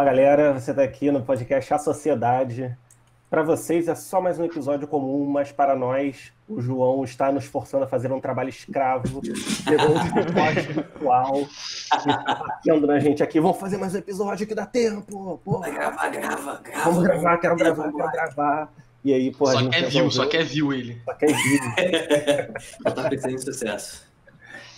Fala galera, você está aqui no podcast A Sociedade. Para vocês é só mais um episódio comum, mas para nós, o João está nos forçando a fazer um trabalho escravo, pegou um virtual e está batendo na gente aqui. Vamos fazer mais um episódio que dá tempo. Porra. Vai gravar, grava, grava. Vamos gravar, quero gravar, quero gravar. E aí, pô, Só quer view, só quer view ele. Só quer view. Já tá pensando em sucesso.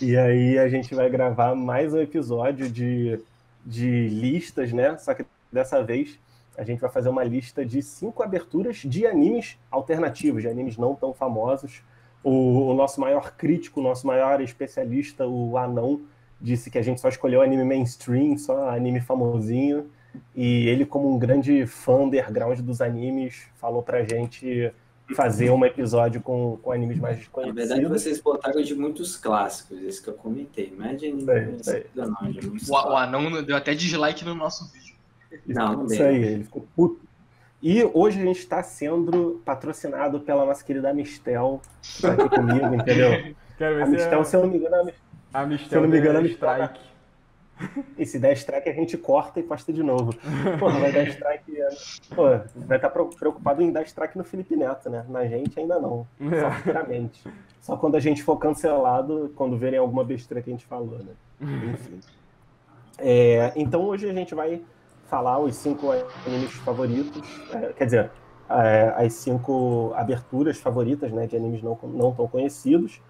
E aí a gente vai gravar mais um episódio de, de listas, né? Só que dessa vez a gente vai fazer uma lista de cinco aberturas de animes alternativos, de animes não tão famosos. O, o nosso maior crítico, o nosso maior especialista, o Anão, disse que a gente só escolheu anime mainstream, só anime famosinho. E ele, como um grande fã underground dos animes, falou pra gente fazer um episódio com, com animes mais Na conhecidos. verdade, vocês botaram de muitos clássicos, esse que eu comentei. Não é de anime Sei, conhecido, sei. não, muitos O, o anão deu até dislike no nosso vídeo. Não, não Isso deu. aí, ele ficou puto. E hoje a gente está sendo patrocinado pela nossa querida Amistel, que tá aqui comigo, entendeu? Quero A ver se Mistel, a, se eu não me engano, a Mis- a se eu Mistel não me engano, a Mistel tá- strike. E se der strike a gente corta e posta de novo. Pô, vai dar strike. é, Pô, vai estar preocupado em dar strike no Felipe Neto, né? Na gente ainda não. Só É. futuramente. Só quando a gente for cancelado, quando verem alguma besteira que a gente falou, né? Enfim. É, então hoje a gente vai falar os cinco animes favoritos, é, quer dizer, é, as cinco aberturas favoritas né, de animes não, não tão conhecidos.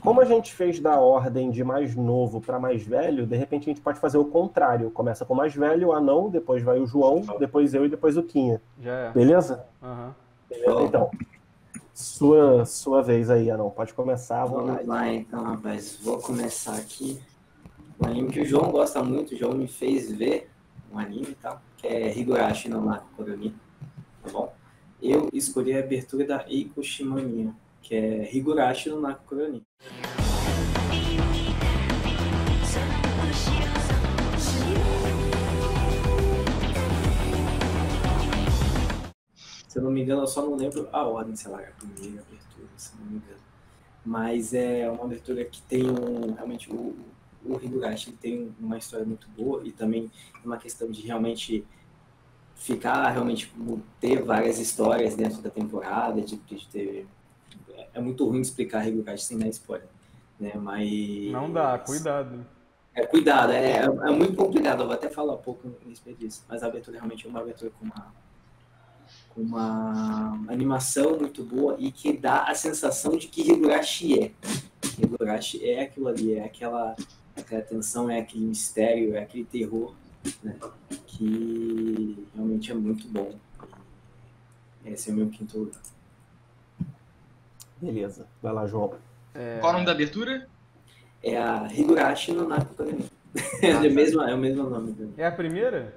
Como a gente fez da ordem de mais novo para mais velho, de repente a gente pode fazer o contrário. Começa com o mais velho, o anão, depois vai o João, depois eu e depois o Quinha. Já é. Beleza? Aham. Beleza, então. Sua, sua vez aí, Anão. Pode começar. Vamos lá. Então, rapaz. Vou começar aqui. Um anime que o João gosta muito, o João me fez ver um anime e tal, que é Higurashi no Naku Koroni. Tá bom? Eu escolhi a abertura da Eiko Shimania, que é Higurashi no Naku Koroni. Se eu não me engano, eu só não lembro a ordem, sei lá, a primeira abertura, se eu não me engano. Mas é uma abertura que tem um, realmente o, o Higurashi tem uma história muito boa e também uma questão de realmente ficar, realmente ter várias histórias dentro da temporada, de, de ter... É muito ruim explicar Higurashi sem dar spoiler, né? Mas... Não dá, cuidado. É, cuidado, é, é, é muito complicado, eu vou até falar um pouco a respeito disso, mas a abertura realmente é uma abertura com uma, com uma animação muito boa e que dá a sensação de que Higurashi é. Higurashi é aquilo ali, é aquela, aquela tensão, é aquele mistério, é aquele terror, né, que realmente é muito bom. Esse é o meu quinto lugar. Beleza. Vai lá, João. É, Qual o nome da abertura? É a Higurashi no Naku Koroni. É, o mesmo, é o mesmo nome. também. é a primeira?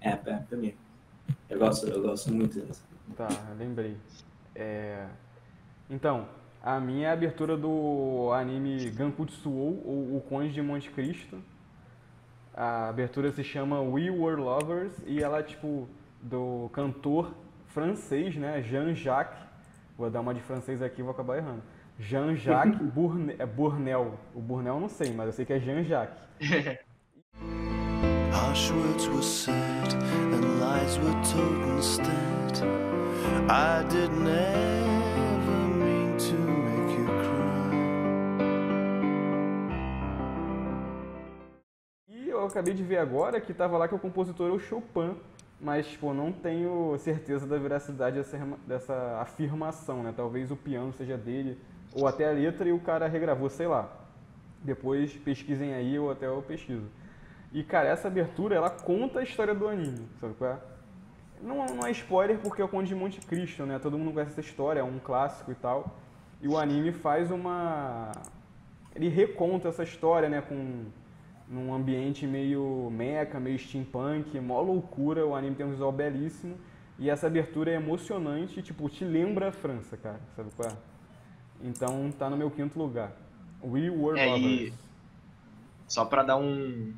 É, é a primeira. Eu gosto, eu gosto muito dessa. Tá, lembrei. É, Então, a minha é a abertura do anime Gankutsuou, ou O Conde de Monte Cristo. A abertura se chama We Were Lovers e ela é tipo do cantor francês, né? Jean-Jacques. Vou dar uma de francês aqui, vou acabar errando. Jean-Jacques Bourne- é Bournel. O Bournel eu não sei, mas eu sei que é Jean-Jacques. Harsh words were said and lies were told instead. I did never mean to make you cry. E eu acabei de ver agora que tava lá que o compositor é o Chopin, mas tipo, não tenho certeza da veracidade dessa, dessa afirmação, né? Talvez o piano seja dele, ou até a letra e o cara regravou, sei lá. Depois pesquisem aí ou até eu pesquiso. E cara, essa abertura ela conta a história do anime, sabe qual é? Não, não é spoiler porque é o Conde de Monte Cristo, né? Todo mundo conhece essa história, é um clássico e tal. E o anime faz uma. Ele reconta essa história, né? Com num ambiente meio mecha, meio steampunk, mó loucura, o anime tem um visual belíssimo e essa abertura é emocionante, tipo, te lembra a França, cara, sabe qual é? Então tá no meu quinto lugar. We Were É, Lovers. Só pra dar um.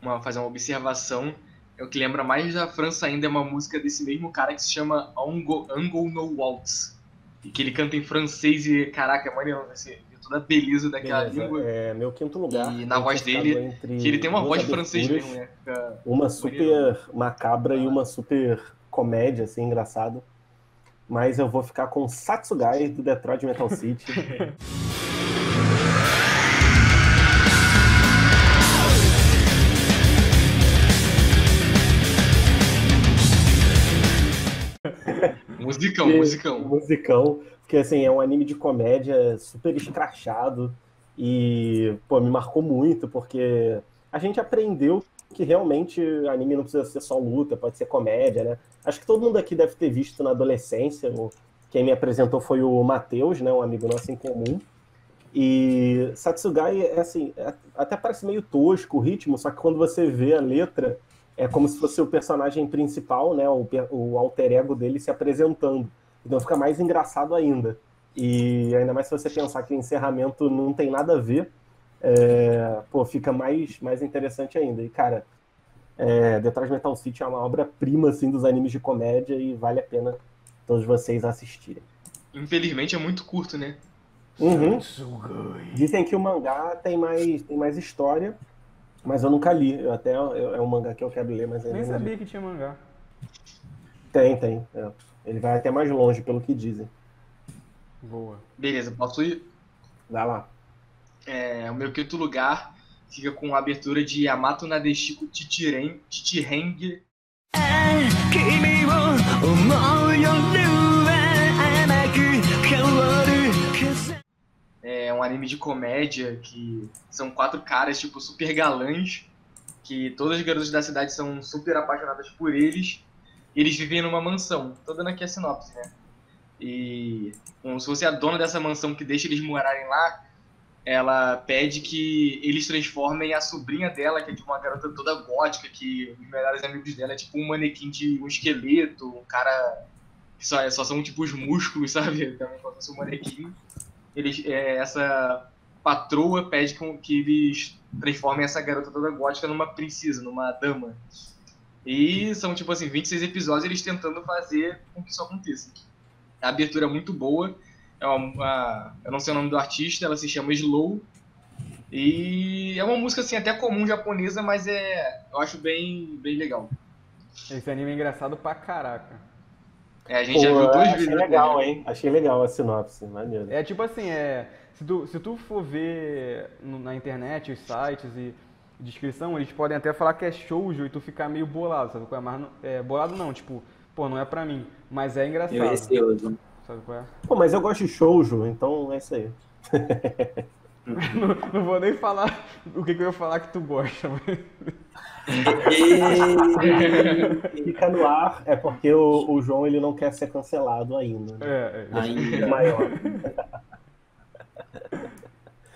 Uma, fazer uma observação. É o que lembra mais da França ainda é uma música desse mesmo cara que se chama Ango, Ango No Waltz. E que ele canta em francês e, caraca, é maneiro esse toda a beleza daquela Beleza, língua. é, meu quinto lugar. E na voz dele, Que ele tem uma voz de francês aberturas, mesmo, né? Fica- Uma super macabra e uma super comédia, assim, engraçado. Mas eu vou ficar com Satsugai do Detroit Metal City. Musicão, musicão. musicão, porque assim, é um anime de comédia super escrachado e, pô, me marcou muito, porque a gente aprendeu que realmente anime não precisa ser só luta, pode ser comédia, né? Acho que todo mundo aqui deve ter visto na adolescência, quem me apresentou foi o Matheus, né, um amigo nosso em comum, e Satsugai, é assim, é- até parece meio tosco o ritmo, só que quando você vê a letra, é como se fosse o personagem principal, né, o, o alter ego dele se apresentando. Então fica mais engraçado ainda. E ainda mais se você pensar que o encerramento não tem nada a ver, é, pô, fica mais, mais interessante ainda. E, cara, é, Detroit Metal City é uma obra-prima, assim, dos animes de comédia e vale a pena todos vocês assistirem. Infelizmente é muito curto, né? Uhum. Dizem que o mangá tem mais, tem mais história, mas eu nunca li. Eu até, eu- é um mangá que eu quero ler, mas ainda Nem não li. sabia que tinha mangá. Tem, tem. é. Ele vai até mais longe, pelo que dizem. Boa. Beleza, posso ir? Vai lá. É, o meu quinto lugar fica com a abertura de Yamato Nadeshiko Titiren, Titireng. É um anime de comédia que são quatro caras, tipo, super galãs, que todas as garotas da cidade são super apaixonadas por eles eles vivem numa mansão. Tô dando aqui a sinopse, né? E como se fosse a dona dessa mansão que deixa eles morarem lá, ela pede que eles transformem a sobrinha dela, que é de uma garota toda gótica, que os melhores amigos dela é tipo um manequim de um esqueleto, um cara que só, só são tipo os músculos, sabe? Também como se fosse um manequim. Eles, é, essa patroa pede com- que eles transformem essa garota toda gótica numa princesa, numa dama. E são, tipo assim, 26 episódios eles tentando fazer com que isso aconteça. A abertura é muito boa. É uma, uma- eu não sei o nome do artista, ela se chama Slow. E é uma música, assim, até comum japonesa, mas é, eu acho bem, bem legal. Esse anime é engraçado pra caraca. É, a gente Pô, já viu dois achei vídeos. legal, hein? Achei legal a sinopse, maneiro. É tipo assim, é. Se tu, se tu for ver no- na internet, os sites e descrição, eles podem até falar que é shoujo e tu ficar meio bolado, sabe qual é? Mas não- é, bolado não, tipo, pô, não é pra mim. Mas é engraçado. Eu receoso. Sabe qual é? Pô, mas eu gosto de shoujo, então é isso aí. Não, não vou nem falar o que, que eu ia falar que tu gosta, mas. Fica no ar, é porque o, o João ele não quer ser cancelado ainda. Né? É, é. Ainda. maior.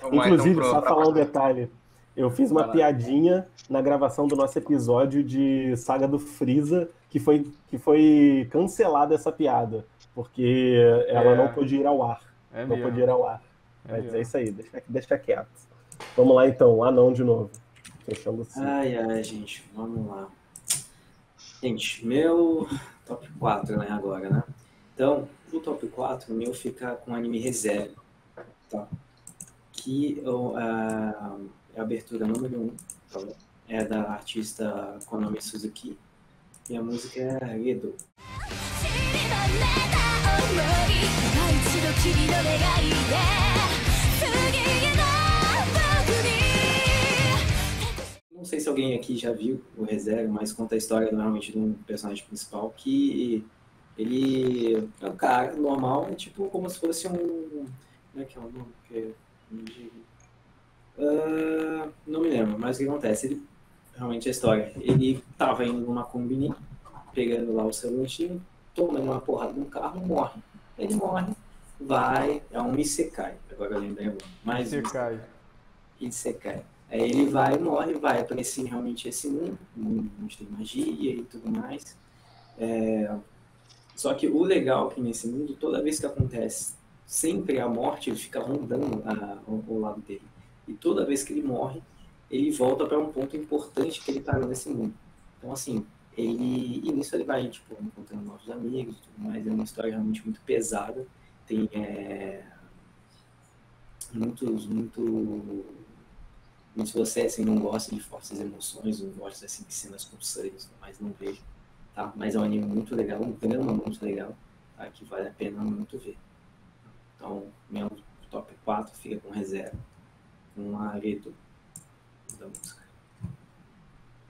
Lá, Inclusive, então, só pra- falar um detalhe. Eu fiz uma lá. piadinha na gravação do nosso episódio de Saga do Freeza, que foi, que foi cancelada essa piada, porque ela É. não pôde ir ao ar. É não pôde ir ao ar. É Mas mesmo. é isso aí, deixa, deixa quieto. Vamos lá então, anão de novo. Fechando assim. Ai, ai, gente, vamos lá. Gente, meu top 4, né, agora, né? Então, o top 4, o meu fica com anime reserva, tá? Que o- a, é a abertura número 1. Um, então, é da artista Konami Suzuki. E a música é Edo. 'Não sei se alguém aqui já viu o Reserva, mas conta a história normalmente de um personagem principal que ele é um cara normal, é tipo como se fosse um. Como é que é o nome? Que é ah, não me lembro, mas o que acontece? Ele, realmente a história. Ele tava indo numa combine, pegando lá o seu lanchinho, tomando uma porrada no carro, morre. Ele morre, vai, é um Isekai, agora eu lembrei agora. Mais um Você cai. Isekai. Aí ele vai, morre, vai esse realmente esse mundo, um mundo onde tem magia e tudo mais. É, Só que o legal é que nesse mundo, toda vez que acontece, sempre a morte ele fica rondando a- ao, ao lado dele. E toda vez que ele morre, ele volta para um ponto importante que ele está nesse mundo. Então assim, ele e nisso ele vai tipo encontrando novos amigos, e tudo mais. É uma história realmente muito pesada. Tem é, muitos, muito. muito se você assim, não gosta de fortes emoções, ou gosta assim, de cenas com sangue, mas não vejo. Tá? Mas é um anime muito legal, um drama muito legal, tá? que vale a pena muito ver. Então, meu top 4 fica com reserva, com a abertura da música.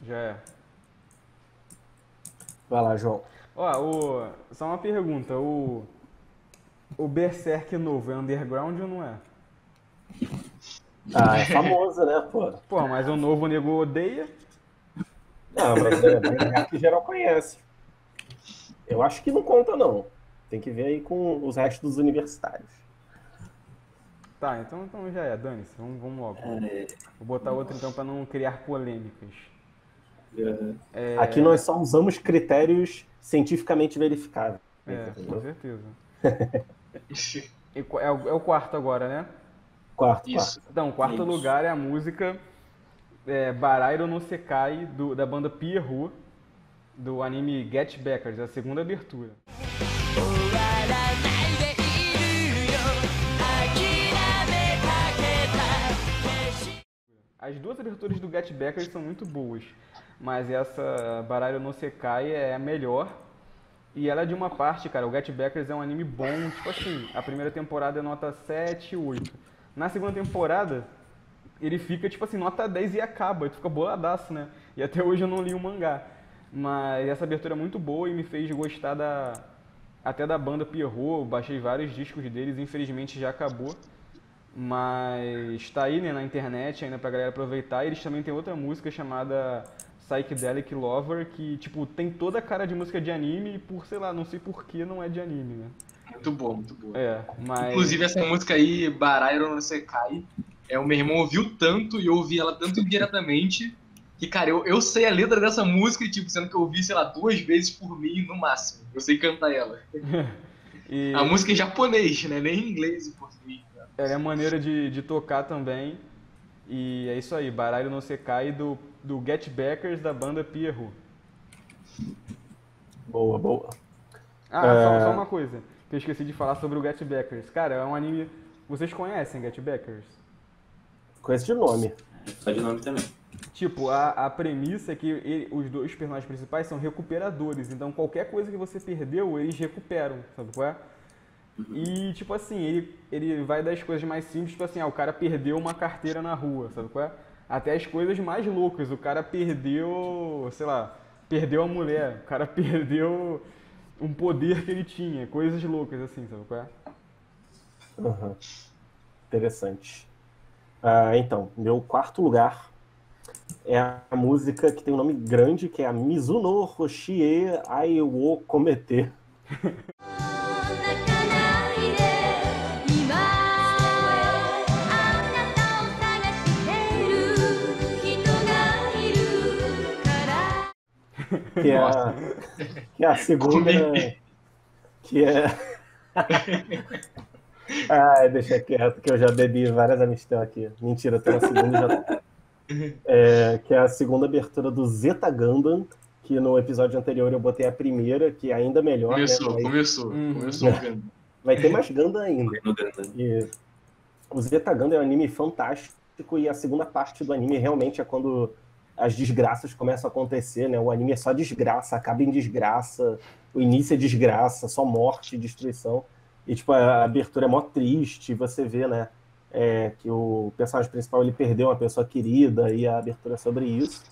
Já é. Vai lá, João. Ó, o... só uma pergunta, o... O Berserk novo é underground ou não é? Ah, é famoso, né, pô? Pô, mas o novo nego odeia. Não, mas é é que geral conhece. Eu acho que não conta, não. Tem que ver aí com os restos dos universitários. Tá, então, então já é, dane-se, vamos, vamos logo. É, Vou botar outro então pra não criar polêmicas. aham. É, Aqui nós só usamos critérios cientificamente verificáveis. É, com entendeu? certeza. E qu- é, o, é o quarto agora, né? Quarto, Isso. Então, o quarto Isso. lugar é a música é, Barairo no Sekai, do, da banda Pierrot, do anime Get Backers, a segunda abertura. 終 As duas aberturas do Get Backers são muito boas, mas essa Barairo no Sekai é a melhor. E ela é de uma parte, cara, o Get Backers é um anime bom, tipo assim, a primeira temporada é nota 7, 8. Na segunda temporada, ele fica, tipo assim, nota 10 e acaba, tu fica boladaço, né? E até hoje eu não li o mangá. Mas essa abertura é muito boa e me fez gostar da até da banda Pierrot, baixei vários discos deles, infelizmente já acabou. Mas tá aí, né, na internet ainda pra galera aproveitar. E eles também têm outra música chamada Psychedelic Lover, que, tipo, tem toda a cara de música de anime e por, sei lá, não sei por que não é de anime, né? Muito boa, muito boa. É, mas... Inclusive, essa música aí, Barairo no Sekai, é, o meu irmão ouviu tanto e eu ouvi ela tanto indiretamente que, cara, eu, eu sei a letra dessa música, tipo, sendo que eu ouvi, sei lá, duas vezes por mim no máximo. Eu sei cantar ela. e A música é em japonês, né? Nem em inglês? Ela é maneira de, de tocar também. E é isso aí, Baralho no Sekai do, do Get Backers da banda Pierrot. Boa, boa. Ah, É. só, só uma coisa que eu esqueci de falar sobre o Get Backers. Cara, é um anime... Vocês conhecem Get Backers? Conheço de nome. Só de nome também. Tipo, a, a premissa é que ele- os dois personagens principais são recuperadores, então qualquer coisa que você perdeu, eles recuperam, sabe qual é? E, tipo assim, ele, ele vai das coisas mais simples, tipo assim, ah, o cara perdeu uma carteira na rua, sabe qual é? Até as coisas mais loucas, o cara perdeu, sei lá, perdeu a mulher, o cara perdeu um poder que ele tinha, coisas loucas assim, sabe qual é? Aham. Interessante. Ah, então, meu quarto lugar é a música que tem um nome grande, que é a Mizuno Hoshie Ai wo Komete. Que é a, que é a segunda. Que é. Ai, deixa quieto, que eu já bebi várias Amistel aqui. Mentira, tô na segunda já. É, que é a segunda abertura do Zeta Gundam, que no episódio anterior eu botei a primeira, que é ainda melhor. né? Começou, Vai- começou. Uhum. Começou vendo. Vai ter mais Gundam ainda. E o Zeta Gundam é um anime fantástico e a segunda parte do anime realmente é quando as desgraças começam a acontecer, né? O anime é só desgraça, acaba em desgraça, o início é desgraça, só morte destruição. E, tipo, a abertura é mó triste, você vê, né? é, que o personagem principal ele perdeu uma pessoa querida e a abertura é sobre isso.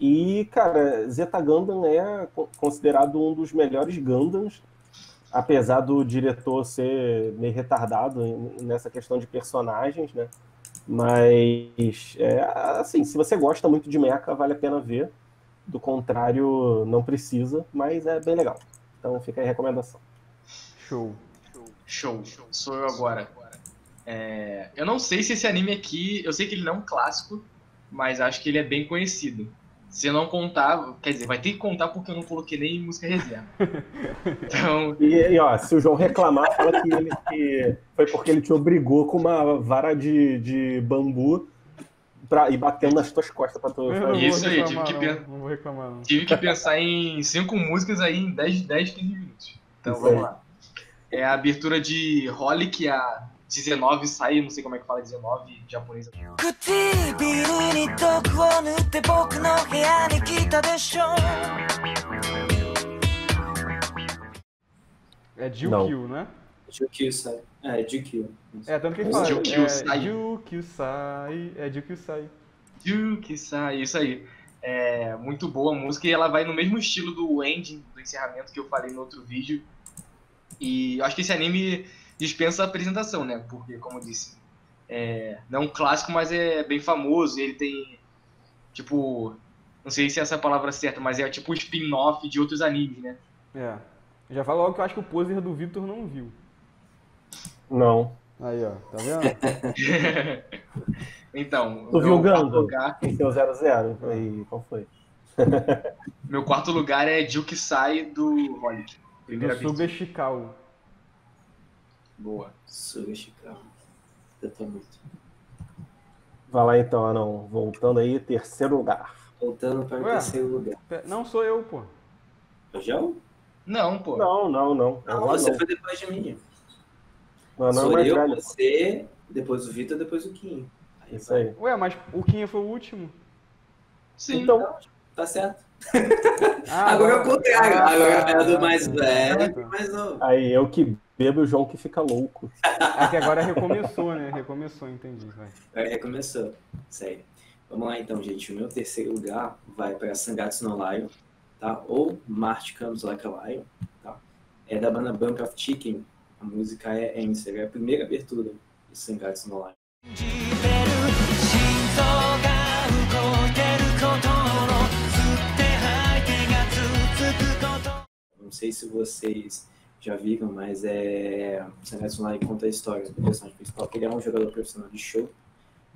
E, cara, Zeta Gundam é co- considerado um dos melhores Gundams, apesar do diretor ser meio retardado nessa questão de personagens, né? Mas, é, assim, se você gosta muito de mecha, vale a pena ver. Do contrário, não precisa, mas é bem legal. Então fica aí a recomendação. Show. Show. Sou eu agora. É, eu não sei se esse anime aqui. Eu sei que ele não é um clássico, mas acho que ele é bem conhecido. Se não contar, quer dizer, vai ter que contar porque eu não coloquei nem música reserva. Então, E, e, ó, se o João reclamar, fala que, ele, que foi porque ele te obrigou com uma vara de, de bambu pra, e batendo nas tuas costas pra tu Isso aí, tive que não. Não vou reclamar, não. tive que pensar em cinco músicas aí em 10, 10 15 minutos. Então Isso vamos aí. lá. É a abertura de Holly, que é a 19 sai, não sei como é que fala 19 em japonês. É Jukyu, né? Jukyu sai. É, Jukyu. É, tanto que fala. Jukyu é, sai. Jukyu sai. É Jukyu sai. Jukyu sai, isso aí. É muito boa a música e ela vai no mesmo estilo do ending, do encerramento que eu falei no outro vídeo. E eu acho que esse anime dispensa apresentação, né? Porque, como eu disse, é, não é um clássico, mas é bem famoso. E ele tem, tipo, não sei se essa é a palavra certa, mas é tipo um spin-off de outros animes, né? É. Já falo logo que eu acho que o poser do Victor não viu. Não. Aí, ó, tá vendo? então, Tu viu o Gundam? lugar, Em seu 00. Aí, qual foi? meu quarto lugar é Jukisai do Holic. Primeira Do vez. Shikawa. Boa. Suga Chicago. Eu tô muito. Vai lá então, Anão. Voltando aí, terceiro lugar. Voltando para o terceiro lugar. Não sou eu, pô. Eu já? Não, pô. Não, não, não. Não, Não, você não. foi depois de mim. O Anão é Sou eu, velho. pô. você, depois o Vitor, depois o Kim. Isso aí. Ué, mas o Kinha foi o último. Sim. Então, Tá certo. Ah, Agora é o não. contrário. Ah, Agora é do tá, mais tá. velho Ah, mais novo. aí eu que Bebe o João que fica louco. É que agora recomeçou, né? Recomeçou, entendi. Vai. É, recomeçou. Sério. Vamos lá então, gente. O meu terceiro lugar vai para Sangatsu no Lion, tá? Ou March Comes Like a Lion, tá? É da banda Bank of Chicken. A música é, é Answer, é a primeira abertura de Sangatsu no Lion. não sei se vocês já viram, mas é. No Lion conta a história do personagem principal, que ele é um jogador profissional de show,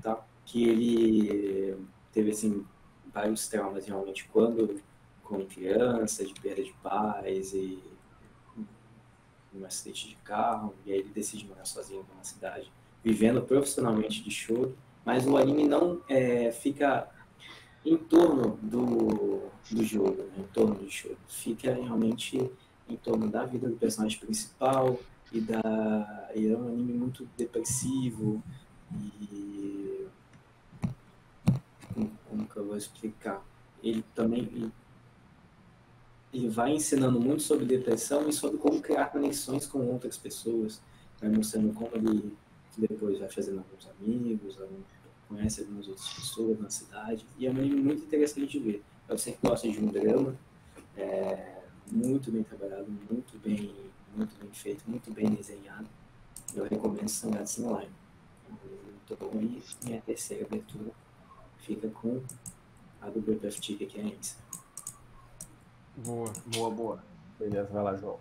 tá? Que ele teve, assim, vários traumas realmente quando, como criança, de perda de pais e um acidente de carro, e aí ele decide morar sozinho numa cidade, vivendo profissionalmente de show, mas o anime não é, fica em torno do, do jogo, né? em torno do show, fica realmente em torno da vida do personagem principal e da e é um anime muito depressivo e como, como que eu vou explicar? Ele também ele, vai ensinando muito sobre depressão e sobre como criar conexões com outras pessoas, vai mostrando como ele depois vai fazendo alguns amigos, conhece algumas outras pessoas na cidade e é um anime muito interessante de ver. Você que gosta de um drama, é muito bem trabalhado, muito bem, muito bem feito, muito bem desenhado. Eu recomendo Sangatsu no Lion. Muito bom. E minha terceira abertura fica com a do Breath of que é a Ensa. Boa. Boa, boa. Beleza, vai lá, João.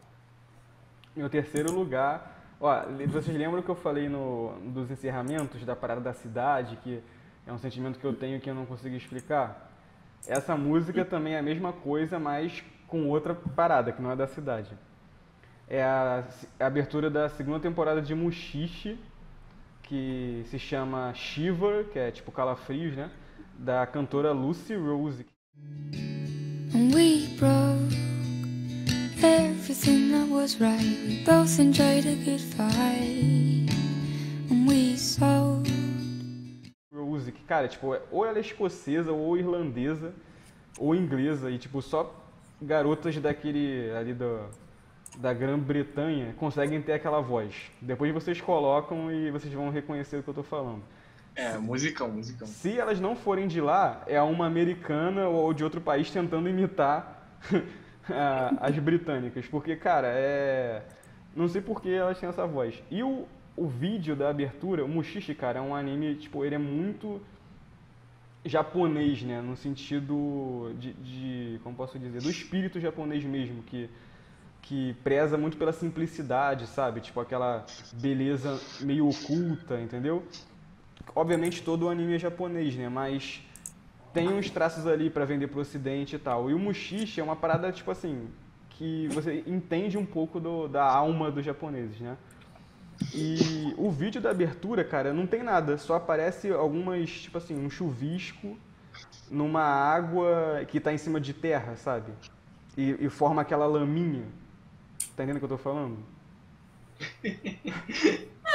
Meu terceiro lugar. Ó, vocês lembram que eu falei no, dos encerramentos da parada da cidade, que é um sentimento que eu tenho que eu não consigo explicar? Essa música também é a mesma coisa, mas com outra parada, que não é da cidade. É a, a abertura da segunda temporada de Mushishi, que se chama Shiver, que é tipo calafrios, né? Da cantora Lucy Rose. We broke everything that was right. We both enjoyed a good fight. And we sold. Rose, que, cara, tipo, é- ou ela é escocesa, ou irlandesa, ou inglesa, e tipo, só garotas daquele ali da, da Grã-Bretanha conseguem ter aquela voz. Depois vocês colocam e vocês vão reconhecer o que eu tô falando. É, musicão, musicão. Se elas não forem de lá, é uma americana ou de outro país tentando imitar as britânicas. Porque, cara, é. Não sei por que elas têm essa voz. E o, o vídeo da abertura, o Mushishi, cara, é um anime, tipo, ele é muito japonês, né? No sentido de, de. Como posso dizer? Do espírito japonês mesmo, que. Que preza muito pela simplicidade, sabe? Tipo aquela beleza meio oculta, entendeu? obviamente todo o anime é japonês, né? Mas tem uns traços ali pra vender pro ocidente e tal. E o Mushishi é uma parada, tipo assim, que você entende um pouco do- da alma dos japoneses, né? E o vídeo da abertura, cara, não tem nada. Só aparece algumas, tipo assim, um chuvisco numa água que tá em cima de terra, sabe? E, e forma aquela laminha. Tá entendendo o que eu tô falando?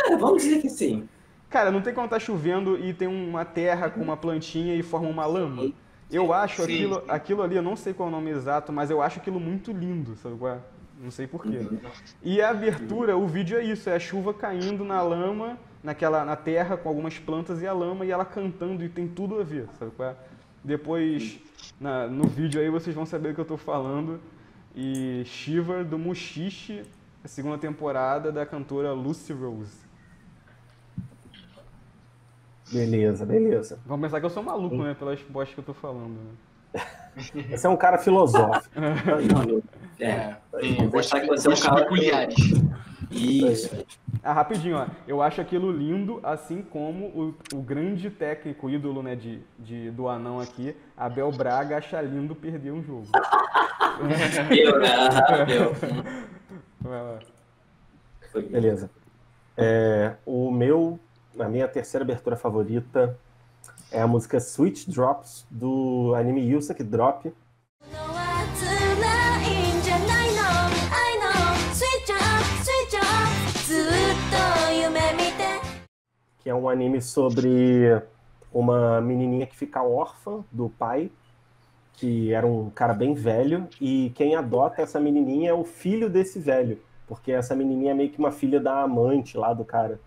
É, vamos dizer que sim. Cara, não tem como tá chovendo e tem uma terra com uma plantinha e forma uma lama. Eu acho Sim, aquilo, sim. aquilo ali, eu não sei qual é o nome exato, mas eu acho aquilo muito lindo, sabe qual é? Não sei porquê. Uhum. E a abertura, o vídeo é isso, é a chuva caindo na lama, naquela, na terra com algumas plantas e a lama e ela cantando e tem tudo a ver, sabe qual é? Depois, na- no vídeo aí vocês vão saber o que eu tô falando. E Shiva do Mushishi, a segunda temporada da cantora Lucy Rose. Beleza, beleza. Vão pensar que eu sou maluco, né? Pelas postas que eu tô falando. Né? Você é um cara filosófico. É. Tem Vou pensar que você é um cara- peculiares. Isso. Ah, rapidinho, ó. Eu acho aquilo lindo, assim como o, o grande técnico, ídolo, né, de, de, do anão aqui, Abel Braga, acha lindo perder um jogo. Eu, né? Ah, eu. Vai lá. Foi Beleza. É, o meu, a minha terceira abertura favorita é a música Sweet Drops do anime Yusuke Drop. Que é um anime sobre uma menininha que fica órfã do pai, que era um cara bem velho, e quem adota essa menininha é o filho desse velho, porque essa menininha é meio que uma filha da amante lá do cara.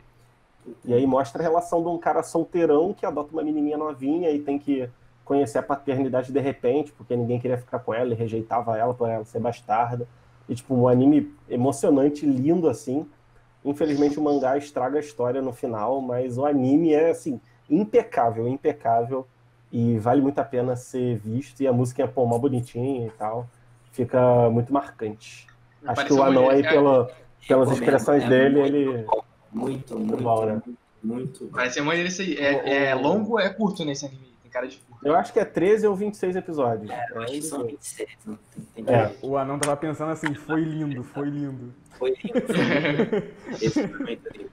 E aí mostra a relação de um cara solteirão que adota uma menininha novinha e tem que conhecer a paternidade de repente, porque ninguém queria ficar com ela e rejeitava ela por ela ser bastarda. E tipo, um anime emocionante, lindo assim. Infelizmente o mangá estraga a história no final, mas o anime é assim, impecável, impecável e vale muito a pena ser visto e a música é pô, mó bonitinha e tal. Fica muito marcante. Acho que o anão aí, é, pela, pelas Recomendo, expressões é dele, ele. Bom. Muito, muito, bom, né? muito, muito ser maneiro isso aí. É, é longo ou é curto nesse anime? Tem cara de curto. Eu acho que é 13 ou 26 episódios. Eu acho que são 26. Não tem, tem que É. O anão tava pensando assim, foi lindo, foi lindo. Foi lindo. Foi lindo. Esse foi muito lindo.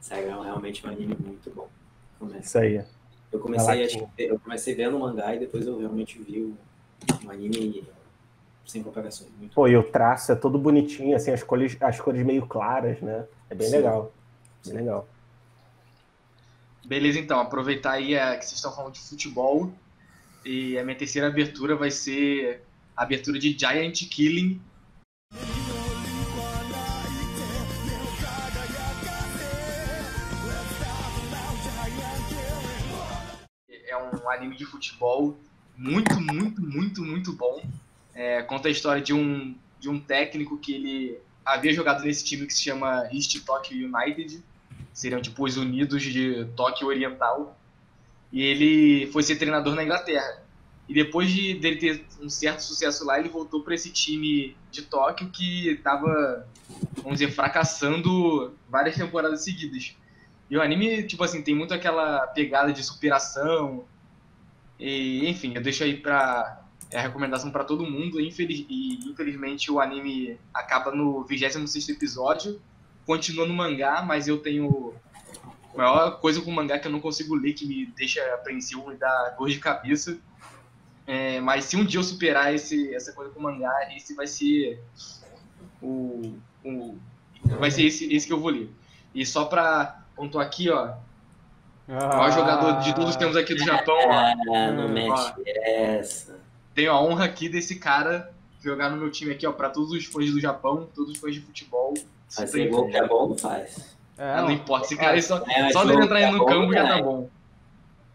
Sério, é realmente um anime muito bom. Começa. Isso aí. Eu comecei, acho eu comecei vendo o mangá e depois eu realmente vi o, o anime sem comparações. Muito Pô, e o traço é todo bonitinho, assim, as cores, as cores meio claras, né? É bem Sim. legal. Bem legal. Beleza, então, aproveitar aí a, que vocês estão falando de futebol. E a minha terceira abertura vai ser a abertura de Giant Killing. É um anime de futebol muito, muito, muito, muito bom. É, conta a história de um, de um técnico que ele havia jogado nesse time que se chama East Tokyo United seriam tipo os Unidos de Tóquio Oriental. E ele foi ser treinador na Inglaterra. E depois de dele ter um certo sucesso lá, ele voltou para esse time de Tóquio que estava, vamos dizer, fracassando várias temporadas seguidas. E o anime, tipo assim, tem muito aquela pegada de superação. E, enfim, eu deixo aí pra é a recomendação para todo mundo. Infeliz, e infelizmente o anime acaba no 26 episódio continua no mangá, mas eu tenho a maior coisa com o mangá que eu não consigo ler, que me deixa apreensivo, me dá dor de cabeça. É, mas se um dia eu superar esse, essa coisa com o mangá, esse vai ser o, o vai ser esse, esse que eu vou ler. E só pra pontuar aqui, ó, o maior jogador de todos os tempos aqui do Japão, ó, Ah, não mete essa. tenho a honra aqui desse cara jogar no meu time aqui, ó, pra todos os fãs do Japão, todos os fãs de futebol. Sem- se gol que é bom, não faz. É, Ah, não importa, esse cara aí só, É, só dele entrar é no bom, campo já tá né? bom.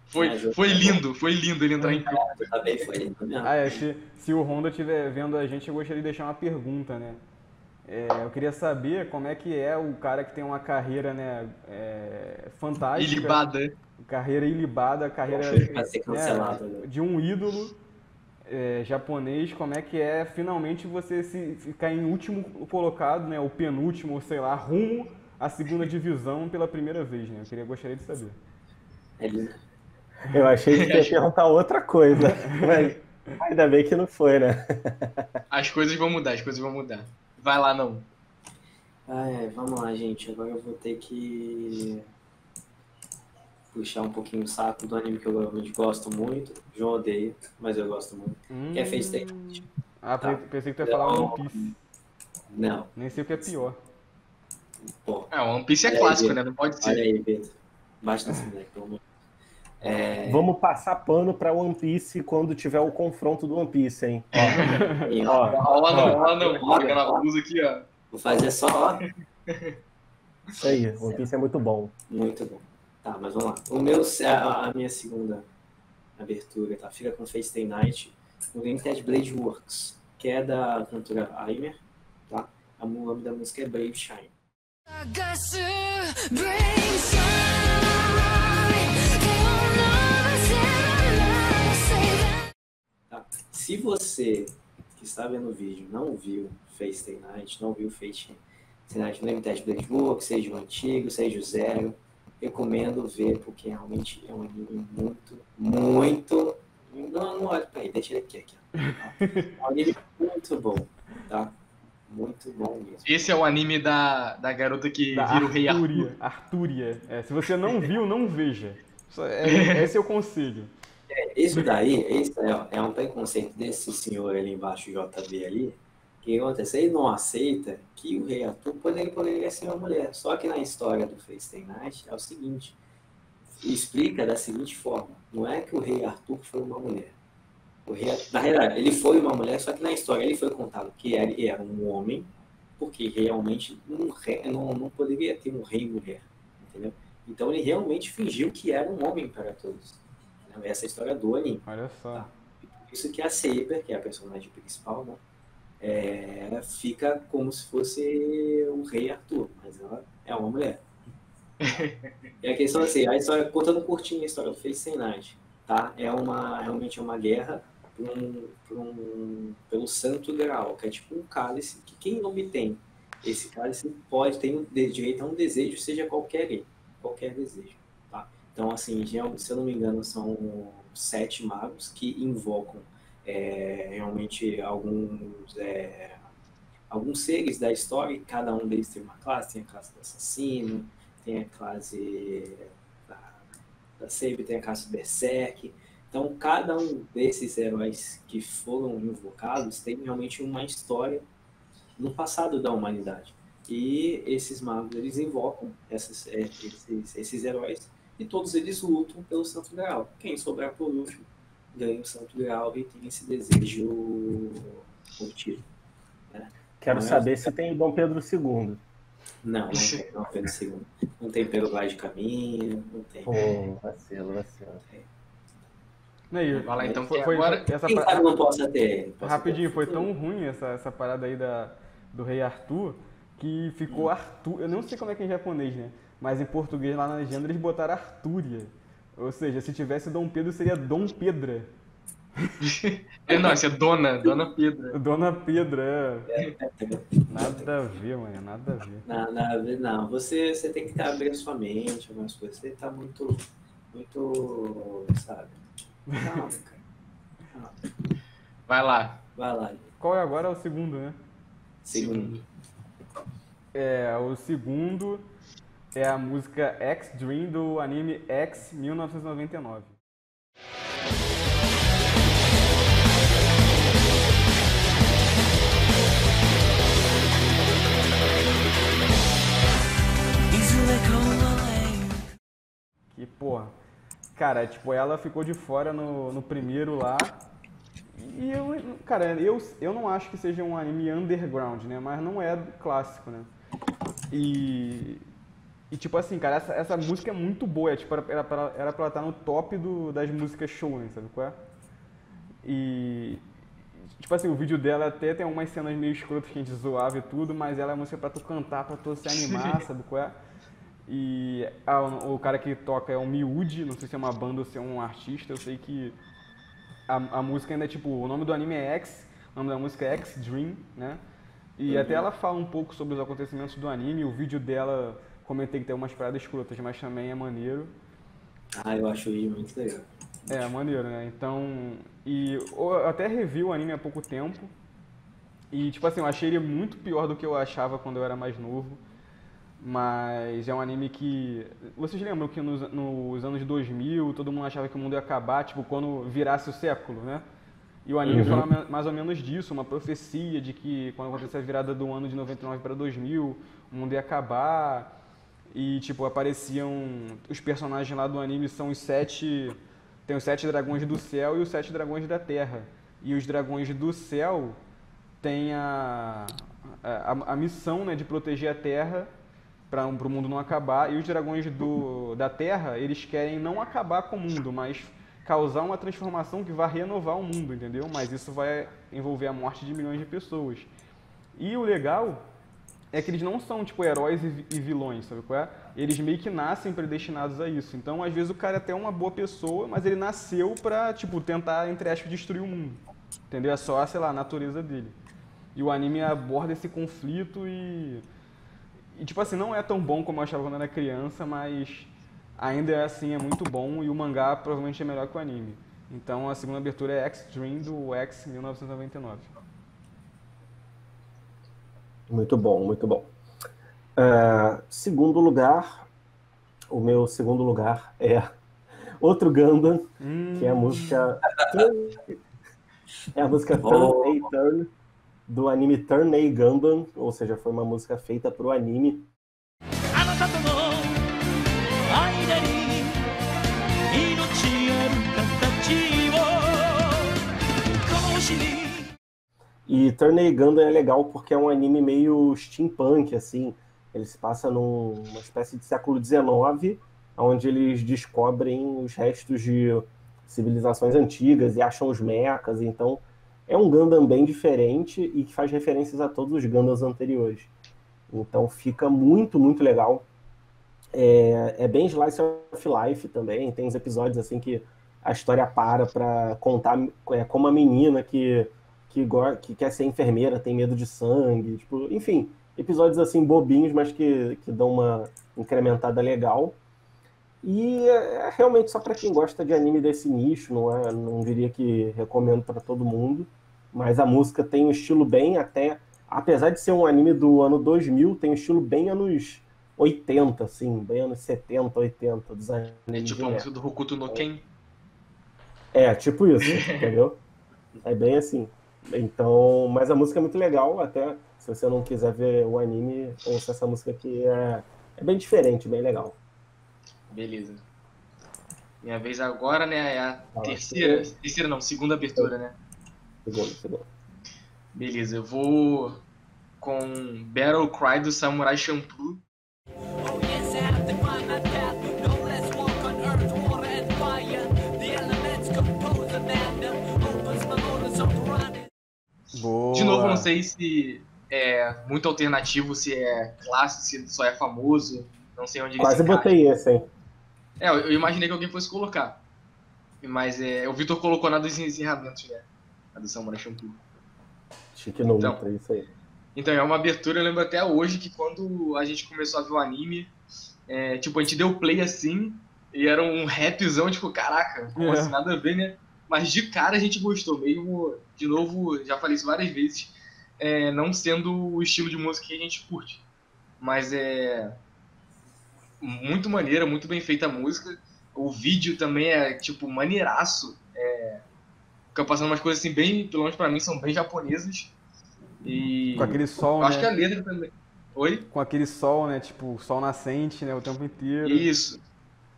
Foi, É, foi é lindo, foi lindo ele entrar em campo. Também foi lindo mesmo. Ah, é, se, se o Honda estiver vendo a gente, eu gostaria de deixar uma pergunta, né? É, eu queria saber como é que é o cara que tem uma carreira, né, é, fantástica. Ilibada. Carreira ilibada, carreira né, né? de um ídolo é, japonês, como é que é finalmente você se ficar em último colocado, né, o penúltimo, ou sei lá, rumo à segunda divisão pela primeira vez, né? Eu queria gostaria de saber. Eu achei que ia perguntar outra coisa, mas ainda bem que não foi, né? As coisas vão mudar, as coisas vão mudar. Vai lá, não. Ah, é, vamos lá, gente. Agora eu vou ter que puxar um pouquinho o saco do anime que eu realmente gosto muito. João odeia, mas eu gosto muito. Que é Face Day. Ah, Tá. pensei que tu ia falar Então, One Piece. Não, Nem sei o que é pior. Pô, É, o One Piece é Olha aí, clássico, Diego. né? Não pode olha ser. aí, Pedro. Baixa nesse moleque, pelo amor. É, Vamos passar pano pra One Piece quando tiver o confronto do One Piece, hein? aí, ó, Ó, Rola não. Olha, na ó. blusa aqui, ó. vou fazer só, ó. isso aí, One Piece é muito bom. Muito bom. Tá, mas vamos lá. Tá o meu, a, a minha segunda abertura, tá? Fica com Face Day Night, o Limited Blade Works, que é da cantora Aimer, tá? O nome da música é Brave Shine. Tá? Se você que está vendo o vídeo não viu Face Day Night, não viu Face Day Night no Limited Blade Works, seja o antigo, seja o zero, recomendo ver, porque realmente é um anime muito, muito. Não, não olha pra aí, deixa ele aqui. aqui ó. É um anime muito bom, tá? Muito bom mesmo. Esse é o anime da, da garota que Da vira o rei Arthur. Artúria. Artúria. É, se você não viu, não veja. É- esse é o conselho. Isso daí, esse é, é um preconceito desse senhor ali embaixo, JB ali. O que acontece? Ele não aceita que o rei Arthur poderia, poderia ser uma mulher. Só que na história do Face Day Night é o seguinte: explica da seguinte forma: não é que o rei Arthur foi uma mulher. O rei, na realidade, ele foi uma mulher, só que na história ele foi contado que ele era um homem, porque realmente um rei, não, não poderia ter um rei mulher, entendeu? Então ele realmente fingiu que era um homem para todos. Essa é a história do anime. Olha só. Por isso que a Saber, que é a personagem principal, né, é, fica como se fosse o rei Arthur, mas ela é uma mulher. E a questão é assim, a história, contando curtinho a história do Face Night, tá? É uma, realmente é uma guerra por um, por um- pelo Santo Graal, que é tipo um cálice, que quem não obtém esse cálice pode ter um direito a um desejo, seja qualquer, qualquer desejo, tá? Então, assim, se eu não me engano, são sete magos que invocam é, realmente alguns, é, alguns seres da história, cada um deles tem uma classe, tem a classe do assassino, tem a classe da, da Saber, tem a classe Berserk. Então, cada um desses heróis que foram invocados tem realmente uma história no passado da humanidade. E esses magos, eles invocam é, esses, esses heróis e todos eles lutam pelo Santo Graal. Quem sobrar por último ganha o Santo Graal e tem esse desejo obtido. Quero Mas- saber se tem o Dom Pedro II. Não, não tem, não tem segundo. Não tem pelo vai de caminho, não tem. Pô, vacilo, vacilo. Aí, Vai lá, então, foi, foi- agora- essa Quem sabe não possa ter. Rapidinho, ter. foi tão ruim essa, essa parada aí da, do rei Arthur que ficou Arthur. Eu não sei como é que é em japonês, né? Mas em português lá na legenda eles botaram Artúria. Ou seja, se tivesse Dom Pedro seria Dom Pedra. É, não, esse é Dona, Dona Pedra. Dona Pedra, é. Nada a ver, mano, nada a ver. Não, não, não. Você, você tem que abrir a sua mente, algumas coisas. Você tá muito, muito, sabe? Calma, cara. Calma. Vai lá. Vai lá. Qual é agora? É o segundo, né? Segundo. É, o segundo é a música X Dream do anime X 1999. Que porra. Cara, tipo, ela ficou de fora no, no primeiro lá. E eu, cara, eu, eu não acho que seja um anime underground, né? Mas não é clássico, né? E. E tipo assim, cara, essa, essa música é muito boa. É, tipo, era, era, pra, era pra ela estar no top do, das músicas shounen, sabe qual é? E. Tipo assim, o vídeo dela até tem algumas cenas meio escrotas que a gente zoava e tudo, mas ela é música pra tu cantar, pra tu se animar, sabe qual é? E ah, o, o cara que toca é o Miúde, não sei se é uma banda ou se é um artista, eu sei que a, a música ainda é tipo, o nome do anime é X, o nome da música é X Dream, né? E até ela fala um pouco sobre os acontecimentos do anime, o vídeo dela, comentei que tem umas paradas escrotas, mas também é maneiro. Ah, eu acho o muito legal. É, maneiro, né? Então, e eu até revi o anime há pouco tempo. E, tipo assim, eu achei ele muito pior do que eu achava quando eu era mais novo. Mas é um anime que. Vocês lembram que nos, nos anos 2000 todo mundo achava que o mundo ia acabar, tipo, quando virasse o século, né? E o anime Uhum. fala ma- mais ou menos disso, uma profecia de que quando acontecer a virada do ano de 99 para 2000, o mundo ia acabar. E, tipo, apareciam. Os personagens lá do anime são os sete. Tem os sete dragões do céu e os sete dragões da terra. E os dragões do céu têm a, a, a missão né, de proteger a terra para o mundo não acabar. E os dragões do, da terra, eles querem não acabar com o mundo, mas causar uma transformação que vai renovar o mundo, entendeu? Mas isso vai envolver a morte de milhões de pessoas. E o legal é que eles não são, tipo, heróis e vi- vilões, sabe qual é? Eles meio que nascem predestinados a isso. Então, às vezes, o cara é até uma boa pessoa, mas ele nasceu pra, tipo, tentar, entre aspas, destruir o mundo. Entendeu? É só, sei lá, a natureza dele. E o anime aborda esse conflito e... E, tipo assim, não é tão bom como eu achava quando era criança, mas ainda é assim, é muito bom e o mangá provavelmente é melhor que o anime. Então, a segunda abertura é X-Dream do X 1999. Muito bom, muito bom. Ah, segundo lugar, o meu segundo lugar é outro Gundam, que é a música é a música Turn A Turn do anime Turn A Gundam, ou seja, foi uma música feita para o anime. E Turn A Gundam é legal porque é um anime meio steampunk, assim. Ele se passa num- numa espécie de século XIX, onde eles descobrem os restos de civilizações antigas e acham os mechas. Então, é um Gundam bem diferente e que faz referências a todos os Gundams anteriores. Então, fica muito, muito legal. É, é bem Slice of Life também. Tem uns episódios assim que a história para para contar é, como a menina que que, que quer ser enfermeira, tem medo de sangue, tipo, enfim, episódios assim bobinhos, mas que, que dão uma incrementada legal. E é é realmente só para quem gosta de anime desse nicho, não é, não diria que recomendo para todo mundo, mas a música tem um estilo bem até, apesar de ser um anime do ano 2000, tem um estilo bem anos 80, assim, bem anos 70, 80 dos animes. É tipo a música do Hokuto no Ken. É, tipo isso, entendeu? É bem assim. Então, mas a música é muito legal, até se você não quiser ver o anime, ouça essa música que é, é bem diferente, bem legal. Beleza. Minha vez agora, né? É a Fala, terceira. Terceira não, segunda abertura, né? Segundo, segundo. Beleza, eu vou com Battle Cry do Samurai Champloo. Boa! De novo, não sei se é muito alternativo, se é clássico, se só é famoso. Não sei onde ele Quase botei esse, hein? É, eu eu imaginei que alguém fosse colocar. Mas é, o Vitor colocou na dos encerramentos, né? A do Samurai Champloo. Chique no Então. Ultra, isso aí. Então, é uma abertura, eu lembro até hoje que quando a gente começou a ver o anime, é, tipo, a gente deu play assim, e era um rapzão, tipo, caraca, como É. assim, nada a ver, né? Mas de cara a gente gostou, mesmo, de novo, já falei isso várias vezes, é, não sendo o estilo de música que a gente curte. Mas é muito maneira, muito bem feita a música. O vídeo também é, tipo, maneiraço. É, fica passando umas coisas assim, bem, pelo menos pra mim, são bem japonesas. E Com aquele sol, eu acho que a né? letra também. Oi? Com aquele sol, né? Tipo, sol nascente, né? O tempo inteiro. Isso.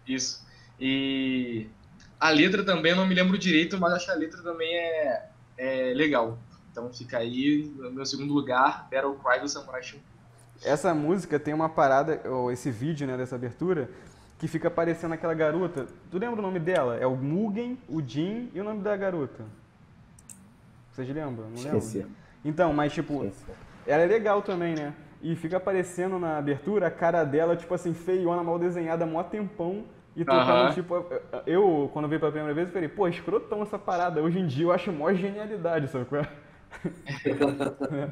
Isso. E a letra também eu não me lembro direito, mas acho que a letra também é, é legal. Então fica aí no meu segundo lugar, Battle Cry do Samurai Champloo. Essa música tem uma parada, ou esse vídeo, né, dessa abertura, que fica aparecendo aquela garota. Tu lembra o nome dela? É o Mugen, o Jin e o nome da garota. Vocês lembram? Não lembro? Esqueci. Então, mas tipo, esqueci. ela é legal também, né? E fica aparecendo na abertura a cara dela, tipo assim, feiona, mal desenhada, mó tempão. E tocando, Aham. tipo, eu, quando vi pela primeira vez, eu falei, pô, escrotão essa parada. Hoje em dia eu acho mó genialidade, sabe qual é?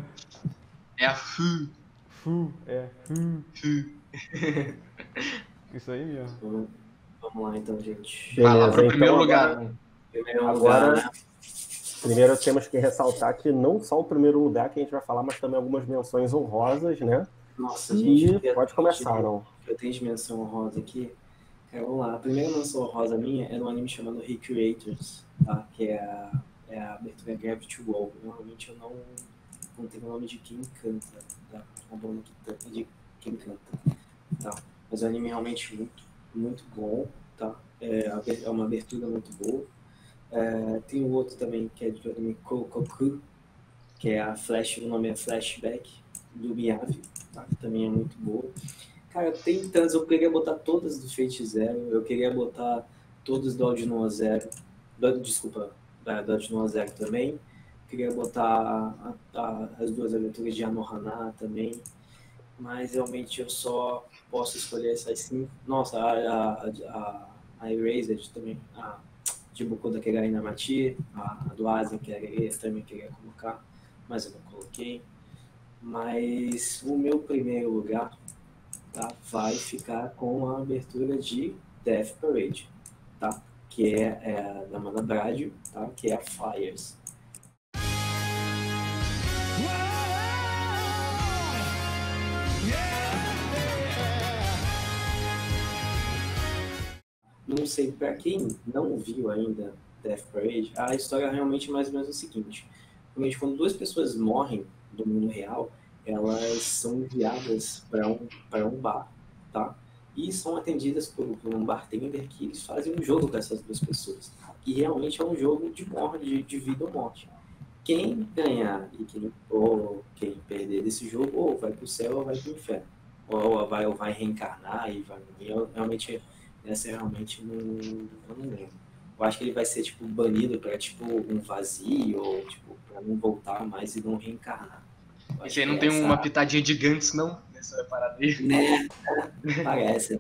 É a Fu. Fu, é, fu. Fu. Isso aí mesmo. Vamos, lá então, gente. Vai lá pro então primeiro agora- lugar. Primeiro Agora, lugar, né? primeiro temos que ressaltar que não só o primeiro lugar que a gente vai falar, mas também algumas menções honrosas, né? Nossa, E gente. pode começar, não. Eu tenho dimensão honrosa aqui. É, vamos lá. A primeira menção honrosa minha é num anime chamado Recreators, tá? Que é, a- é a abertura Gravity Wall. Normalmente eu não, não tenho o nome de quem canta, tá? Que canta, de quem canta, tá? Mas o anime é realmente muito, muito bom, tá? É, é uma abertura muito boa. É, tem o outro também, que é do anime Kokoku, que é a Flash, o nome é Flashback, do Miyavi, tá? Que também é muito boa. Cara, tem tantas, eu queria botar todas do Fate Zero, eu queria botar todas do Audino Zero, do, desculpa, da, do Audino Zero também, queria botar a- a- as duas aventuras de Anohana também, mas realmente eu só posso escolher essas cinco. Nossa, a, a, a, a Erased também, a de Bukoda Kegai Namati, a, a do Asian que era eu também queria colocar, mas eu não coloquei. Mas o meu primeiro lugar tá, vai ficar com a abertura de Death Parade, tá? Que é, é da Mana Bradio, tá? Que é a Fires. Não sei, pra quem não viu ainda Death Parade, a história realmente é mais ou menos o seguinte. Realmente, quando duas pessoas morrem do mundo real, elas são enviadas para um, para um bar, tá? E são atendidas por, por um bartender que eles fazem um jogo com essas duas pessoas. E realmente é um jogo de morte, de, de vida ou morte. Quem ganhar e quem, ou quem perder desse jogo, ou vai pro céu ou vai pro inferno. Ou vai, ou vai reencarnar e vai. Eu, realmente, essa eu realmente não, eu não lembro. Eu acho que ele vai ser, tipo, banido pra, tipo, um vazio, ou, tipo, pra não voltar mais e não reencarnar. Esse aí que não tem essa- uma pitadinha de Gantz, não? Nessa parada aí. né? Parece.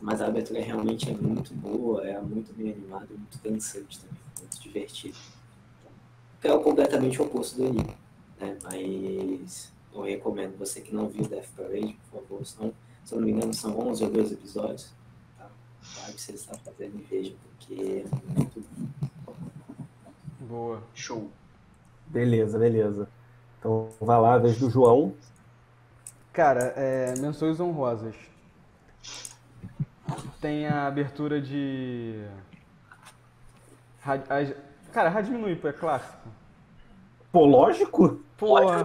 Mas a abertura realmente é muito boa, é muito bem animada, muito dançante também, muito divertido. Que é o completamente oposto do anime, né? Mas eu recomendo você que não viu Death Parade, por favor, senão, se eu não me engano, são 11 ou 12 episódios. Tá? Que você está fazendo e veja, porque é muito bom. Boa. Show. Beleza, beleza. Então vai lá, vez do João. Cara, é, menções honrosas. Tem a abertura de. Cara, Radiminuipo é clássico. Pô, lógico? Porra,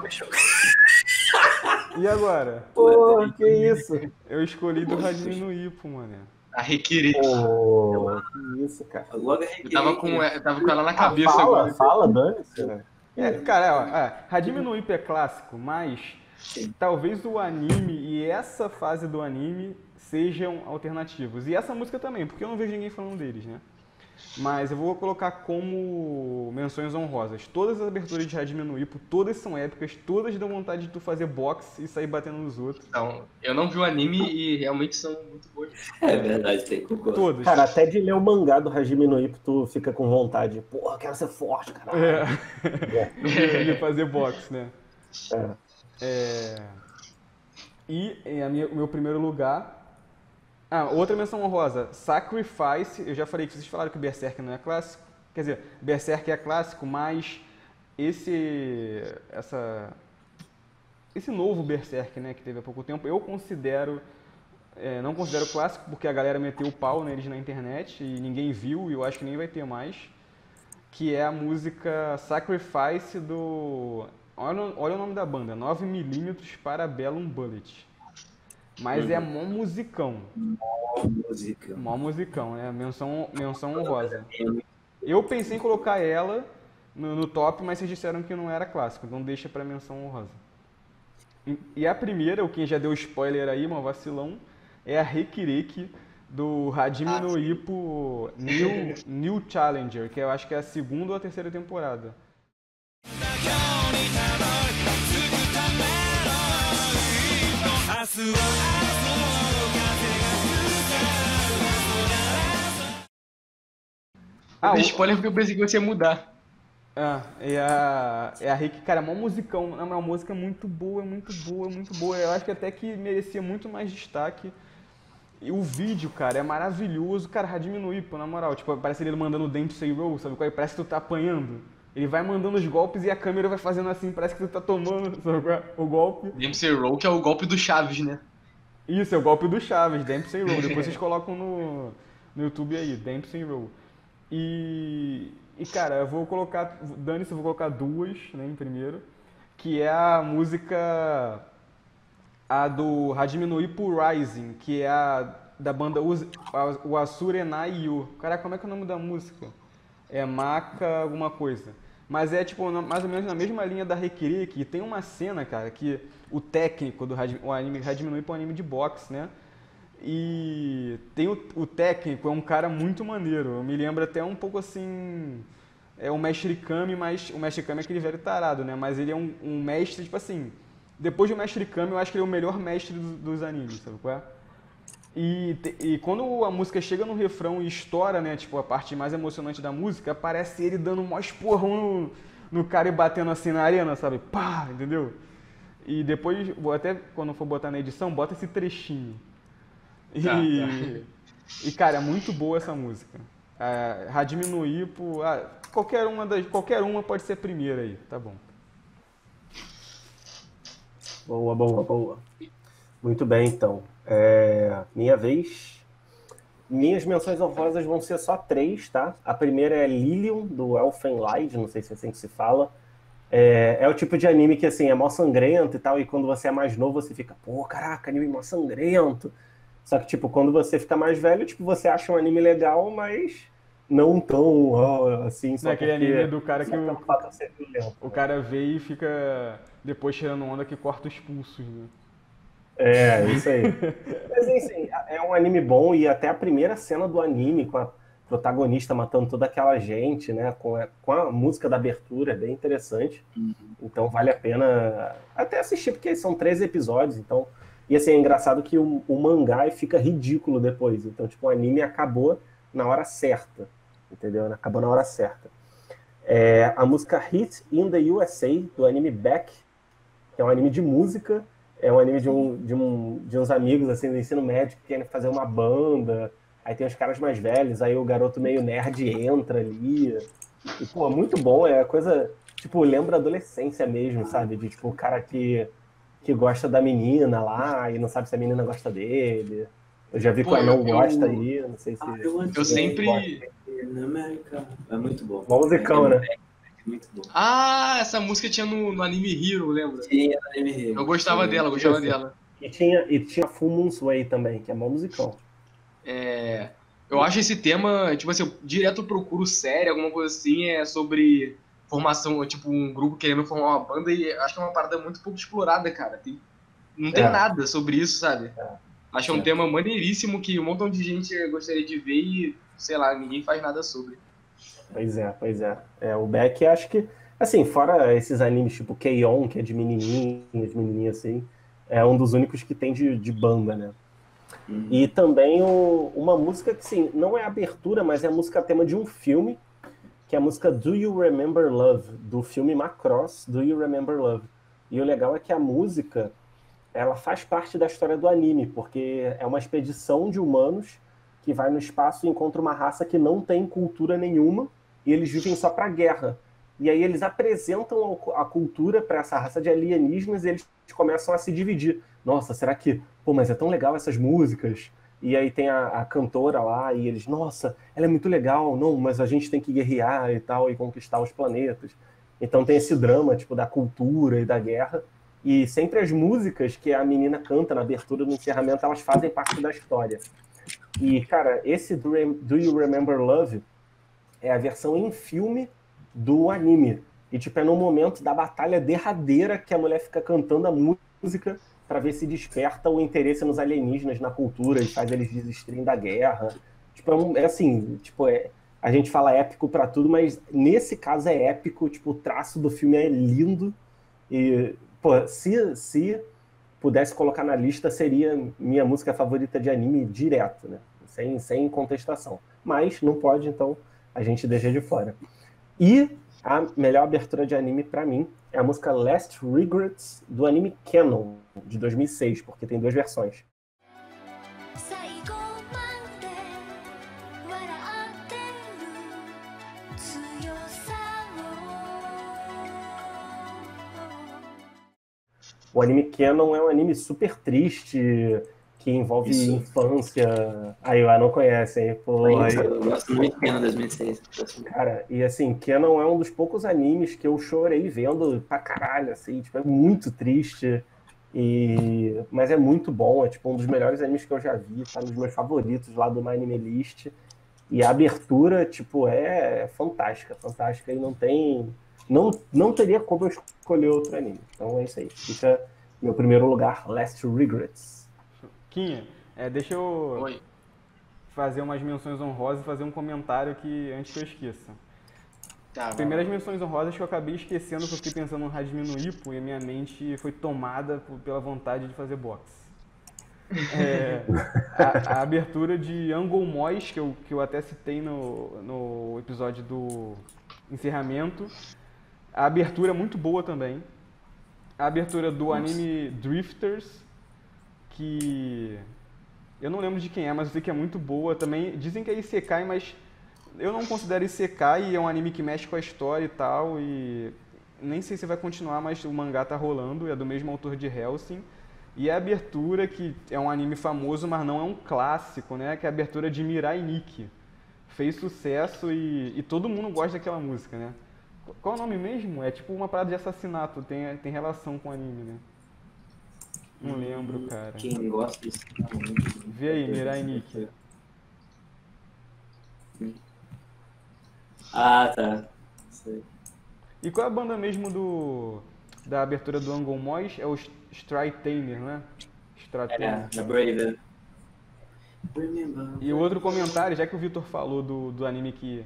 e agora? Pô, que isso? Eu escolhi do Radiminuipo, mano. A Requerite. Pô, que isso, cara. Logo Eu tava com, eu tava com ela na Ah, cabeça fala, agora. fala, dane-se. né? É, cara, ó, é, Hajime Ippo é clássico, mas Sim. talvez o anime e essa fase do anime sejam alternativos. E essa música também, porque eu não vejo ninguém falando deles, né? Mas eu vou colocar como menções honrosas. Todas as aberturas de Hajime no Ippo, todas são épicas, todas dão vontade de tu fazer boxe e sair batendo nos outros. Então, eu não vi o anime e realmente são muito boas. É verdade, tem que. Todas. Cara, até de ler o mangá do Hajime no Ippo, tu fica com vontade. Porra, quero ser forte, caralho. É. de fazer boxe, né? É. É. E em a minha- o meu primeiro lugar. Ah, outra menção honrosa, Sacrifice. Eu já falei que vocês falaram que Berserk não é clássico. Quer dizer, Berserk é clássico, mas esse. essa. Esse novo Berserk, né, que teve há pouco tempo, eu considero. é, não considero clássico porque a galera meteu o pau neles na internet e ninguém viu e eu acho que nem vai ter mais que é a música Sacrifice do. Olha, olha o nome da banda, 9mm para Bellum Bullet. Mas é mó musicão, Música. mó musicão, né? Menção, menção honrosa. Eu pensei em colocar ela no, no top, mas vocês disseram que não era clássico, então deixa pra menção honrosa. E- E a primeira, o quem já deu spoiler aí, uma vacilão, é a Reikireki do Hajime no Ippo New, New Challenger, que eu acho que é a segunda ou a terceira temporada. Eu Ah, o- spoiler porque eu pensei que você ia mudar. Ah, é a, é a Rick, cara, é uma musicão, é uma música muito boa, muito boa, muito boa. Eu acho que até que merecia muito mais destaque. E o vídeo, cara, é maravilhoso. Cara, no Ippo, na moral, tipo, parece ele mandando o Dempsey Roll, sabe qual é? Parece que tu tá apanhando. Ele vai mandando os golpes e a câmera vai fazendo assim, parece que tu tá tomando sabe qual é? o golpe. Dempsey Roll, que é o golpe do Chaves, né? Isso, é o golpe do Chaves, Dempsey Roll. Depois vocês colocam no, no YouTube aí, Dempsey Roll. E, E cara, eu vou colocar, dane-se, eu vou colocar duas, né, em primeiro, que é a música a do Hajime no Ippo Rising, que é a da banda o Asurenai Yu. Cara, como é que é o nome da música? É Maka alguma coisa. Mas é tipo mais ou menos na mesma linha da Rekirik, e tem uma cena, cara, que o técnico do o anime Hajime é um anime de boxe, né? E tem o, o técnico, é um cara muito maneiro. Me lembra até um pouco assim. É o Mestre Kami, mas o Mestre Kami é aquele velho tarado, né? Mas ele é um, um mestre, tipo assim. Depois do Mestre Kami, eu acho que ele é o melhor mestre do- dos animes, sabe qual é? E, e quando a música chega no refrão e estoura, né? Tipo, a parte mais emocionante da música, aparece ele dando um maior esporrão no, no cara e batendo assim na arena, sabe? Pá, entendeu? E depois, vou até quando for botar na edição, bota esse trechinho. E, Tá, e cara, é muito boa essa música. É, no Ippo, ah, qualquer uma das, qualquer uma pode ser a primeira aí, tá bom. Boa, boa, boa. Muito bem, então. É, minha vez. Minhas menções honrosas vão ser só três, tá? A primeira é Lilium, do Elfenlied, não sei se é assim que se fala. É, é o tipo de anime que, assim, é mó sangrento e tal, e quando você é mais novo, você fica, pô, caraca, anime mó sangrento. Só que, tipo, quando você fica mais velho, tipo, você acha um anime legal, mas não tão, ó, assim, só Não é aquele porque- anime do cara que só o-. O cara vê e fica depois tirando onda que corta os pulsos, né? É, isso aí. Mas enfim, é um anime bom e até a primeira cena do anime com a protagonista matando toda aquela gente, né? Com a, com a música da abertura, é bem interessante. Então vale a pena até assistir, porque são três episódios, então. E assim, é engraçado que o, o mangá fica ridículo depois. Então, tipo, o anime acabou na hora certa. Entendeu? Acabou na hora certa. É, a música Hit in the USA, do anime Back, que é um anime de música. É um anime de, um, de, um, de uns amigos assim do ensino médio que querem fazer uma banda. Aí tem os caras mais velhos, aí o garoto meio nerd entra ali. E, pô, muito bom, é coisa. Tipo, lembra adolescência mesmo, sabe? De tipo, o cara que, que gosta da menina lá e não sabe se a menina gosta dele. Eu já vi que Pô, o anão eu- gosta aí, não sei se. Ah, eu Eu sempre. na América. É muito bom. Bom musicão, né? É muito bom. Ah, essa música tinha no, no anime Hero, lembra? Sim, é da MR. Eu gostava dela, eu gostava Isso. dela. E tinha, e tinha Full Moon's Way também, que é bom musicão. É, eu acho esse tema, tipo assim, eu direto procuro série, alguma coisa assim, é sobre formação, tipo, um grupo querendo formar uma banda e acho que é uma parada muito pouco explorada, cara. Tem- não tem É. nada sobre isso, sabe? Acho que é um É. tema maneiríssimo que um montão de gente gostaria de ver e, sei lá, ninguém faz nada sobre. Pois é, pois é. É, o Beck, acho que, assim, fora esses animes tipo K-On!, que é de menininhas, menininhas assim, é um dos únicos que tem de, de banda, né? Uhum. E também o- uma música que, sim, não é abertura, mas é a música tema de um filme, que é a música Do You Remember Love, do filme Macross, Do You Remember Love. E o legal é que a música, ela faz parte da história do anime, porque é uma expedição de humanos que vai no espaço e encontra uma raça que não tem cultura nenhuma, e eles vivem só para guerra. E aí eles apresentam a cultura para essa raça de alienígenas e eles começam a se dividir. Nossa, será que, pô, mas é tão legal essas músicas? E aí tem a, a cantora lá e eles, nossa, ela é muito legal, não, mas a gente tem que guerrear e tal e conquistar os planetas. Então tem esse drama, tipo, da cultura e da guerra. E sempre as músicas que a menina canta na abertura, no encerramento, elas fazem parte da história. E, cara, esse Do, Do You Remember Love é a versão em filme do anime. E, tipo, é no momento da batalha derradeira que a mulher fica cantando a música para ver se desperta o interesse nos alienígenas, na cultura, e faz eles desistirem da guerra. Tipo, é, um- é assim, tipo, é, a gente fala épico para tudo, mas nesse caso é épico, tipo, o traço do filme é lindo. E, pô, se, se pudesse colocar na lista, seria minha música favorita de anime direto, né? Sem, sem contestação. Mas não pode, então a gente deixa de fora. E a melhor abertura de anime pra mim é a música Last Regrets do anime Canon, de 2006, porque tem duas versões. O anime Canon é um anime super triste, que envolve Isso. infância. Aí o não conhece, hein? Pô, aí... Eu gosto muito de Canon 2006. Cara, e assim, Canon é um dos poucos animes que eu chorei vendo pra caralho, assim, tipo, é muito triste. E... Mas é muito bom, é tipo um dos melhores animes que eu já vi, tá nos meus favoritos lá do My Anime List. E a abertura, tipo, é fantástica, fantástica, e não tem. Não, não teria como eu escolher outro anime. Então é isso aí. Fica meu primeiro lugar, Last Regrets. Quinha, é, deixa eu Oi. fazer umas menções honrosas e fazer um comentário aqui antes que eu esqueça. Tá, Primeiras menções honrosas que eu acabei esquecendo, que eu fiquei pensando no Hajime no Ippo e a minha mente foi tomada por- pela vontade de fazer boxe. É, a, a abertura de Angle Mois, que eu, que eu até citei no, no episódio do encerramento. A abertura é muito boa também. A abertura do anime Drifters, que eu não lembro de quem é, mas eu sei que é muito boa também. Dizem que é Isekai, mas eu não considero Isekai e é um anime que mexe com a história e tal. E nem sei se vai continuar, mas o mangá tá rolando, é do mesmo autor de Hellsing. E a abertura, que é um anime famoso, mas não é um clássico, né? Que é a abertura de Mirai Nikki. Fez sucesso e, e todo mundo gosta daquela música, né? Qual é o nome mesmo? É tipo uma parada de assassinato, tem, tem relação com o anime, né? Não lembro, cara. Quem gosta disso. Vê aí, Mirai Nikki. Ah, tá. Sei. E qual é a banda mesmo do da abertura do Angle Mois? É o Stratainer, né? Stratainer. É, da Brave. Remember. E o outro comentário, já que o Vitor falou do, do anime que,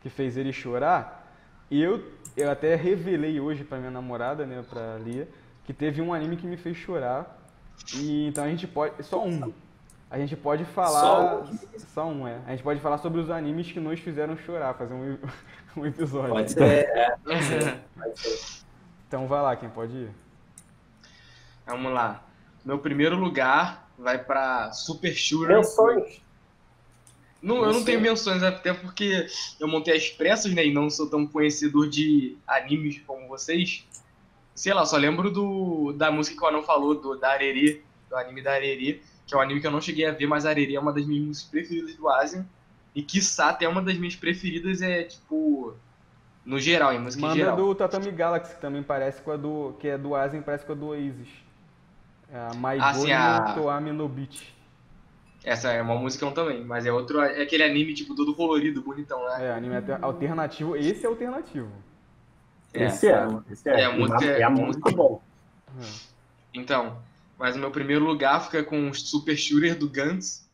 que fez ele chorar, eu, eu até revelei hoje pra minha namorada, né, pra Lia, que teve um anime que me fez chorar. E então a gente pode. Só um. A gente pode falar. Só um? Só um, é. A gente pode falar sobre os animes que nos fizeram chorar, fazer um, um episódio. Pode ser, é. Pode ser. Pode ser. Então vai lá, quem pode ir? Vamos lá. Meu primeiro lugar vai pra Super Shooter. Menções. Não, eu não tenho menções, até porque eu montei as pressas, né? E não sou tão conhecedor de animes como vocês. Sei lá, só lembro do, da música que o Anão falou, do, da Arerê, do anime da Arerê, que é um anime que eu não cheguei a ver, mas a Arerê é uma das minhas músicas preferidas do Asian. E quiçá até uma das minhas preferidas é, tipo, no geral, em música em Manda geral. do Tatami Galaxy, que também parece com a do. que é do Asian, parece com a do Oasis. É a My Ah, sim, Boy a- no Toami no Beach. Essa é uma musicão também, mas é outro, é aquele anime, tipo, todo colorido, bonitão, né? É, anime alter- alternativo. Esse é alternativo. Esse é. Esse é. É, a música- é, a muito música- bom. Então, mas o meu primeiro lugar fica com o Super Shooter do Guns.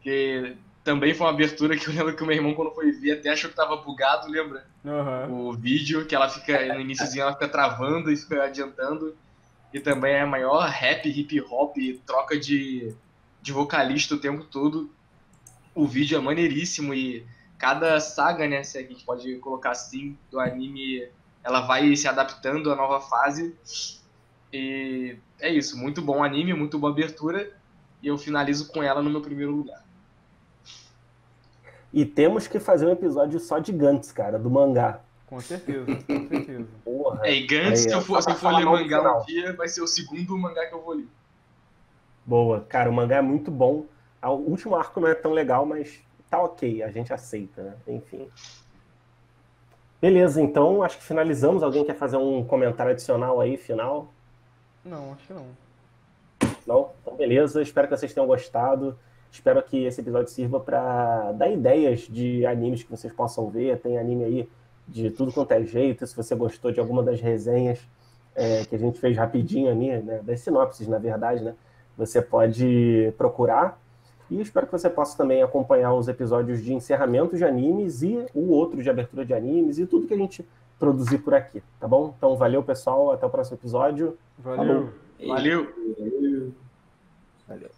Que também foi uma abertura que eu lembro que o meu irmão, quando foi ver, até achou que tava bugado, lembra? Aham. o vídeo, que ela fica, no iníciozinho ela fica travando e fica adiantando. E também é a maior rap, hip hop, troca de, de vocalista o tempo todo. O vídeo é maneiríssimo e cada saga, né, se a gente pode colocar assim, do anime, ela vai se adaptando à nova fase. E é isso, muito bom anime, muito boa abertura. E eu finalizo com ela no meu primeiro lugar. E temos que fazer um episódio só de Gantz, cara, do mangá. Com certeza, com certeza. Porra. É, e Gantz, se eu for, se eu for ler mangá um dia, vai ser o segundo mangá que eu vou ler. Boa. Cara, o mangá é muito bom. Ah, O último arco não é tão legal, mas tá ok, a gente aceita, né? Enfim. Beleza, então acho que finalizamos. Alguém quer fazer um comentário adicional aí, final? Não, acho que não. Não? Então, beleza. Espero que vocês tenham gostado. Espero que esse episódio sirva para dar ideias de animes que vocês possam ver. Tem anime aí de tudo quanto é jeito. Se você gostou de alguma das resenhas é, que a gente fez rapidinho ali, né, das sinopses, na verdade, né, você pode procurar. E espero que você possa também acompanhar os episódios de encerramento de animes e o outro de abertura de animes e tudo que a gente produzir por aqui, tá bom? Então, valeu, pessoal. Até o próximo episódio. Valeu. Falou. Valeu! Valeu. Valeu.